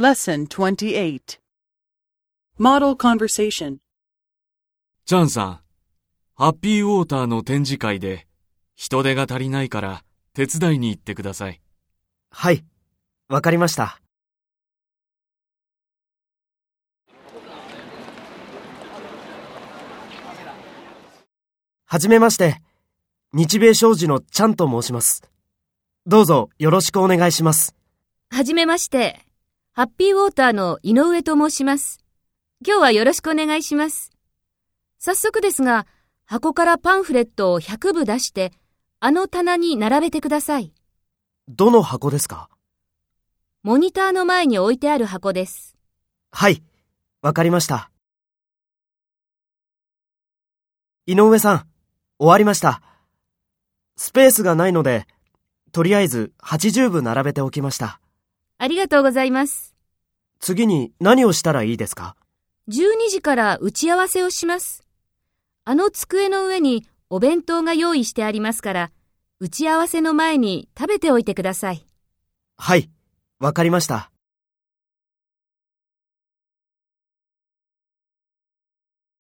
Lesson 28 Model Conversation チャンさん、ハッピーウォーターの展示会で人手が足りないから手伝いに行ってください。はい。わかりました。はじめまして。日米商事のチャンと申します。どうぞよろしくお願いします。はじめまして。ハッピーウォーターの井上と申します。今日はよろしくお願いします。早速ですが、箱からパンフレットを100部出して、あの棚に並べてください。どの箱ですか？モニターの前に置いてある箱です。はい。わかりました。井上さん、終わりました。スペースがないので、とりあえず80部並べておきました。ありがとうございます。次に何をしたらいいですか？12時から打ち合わせをします。あの机の上にお弁当が用意してありますから、打ち合わせの前に食べておいてください。はい。わかりました。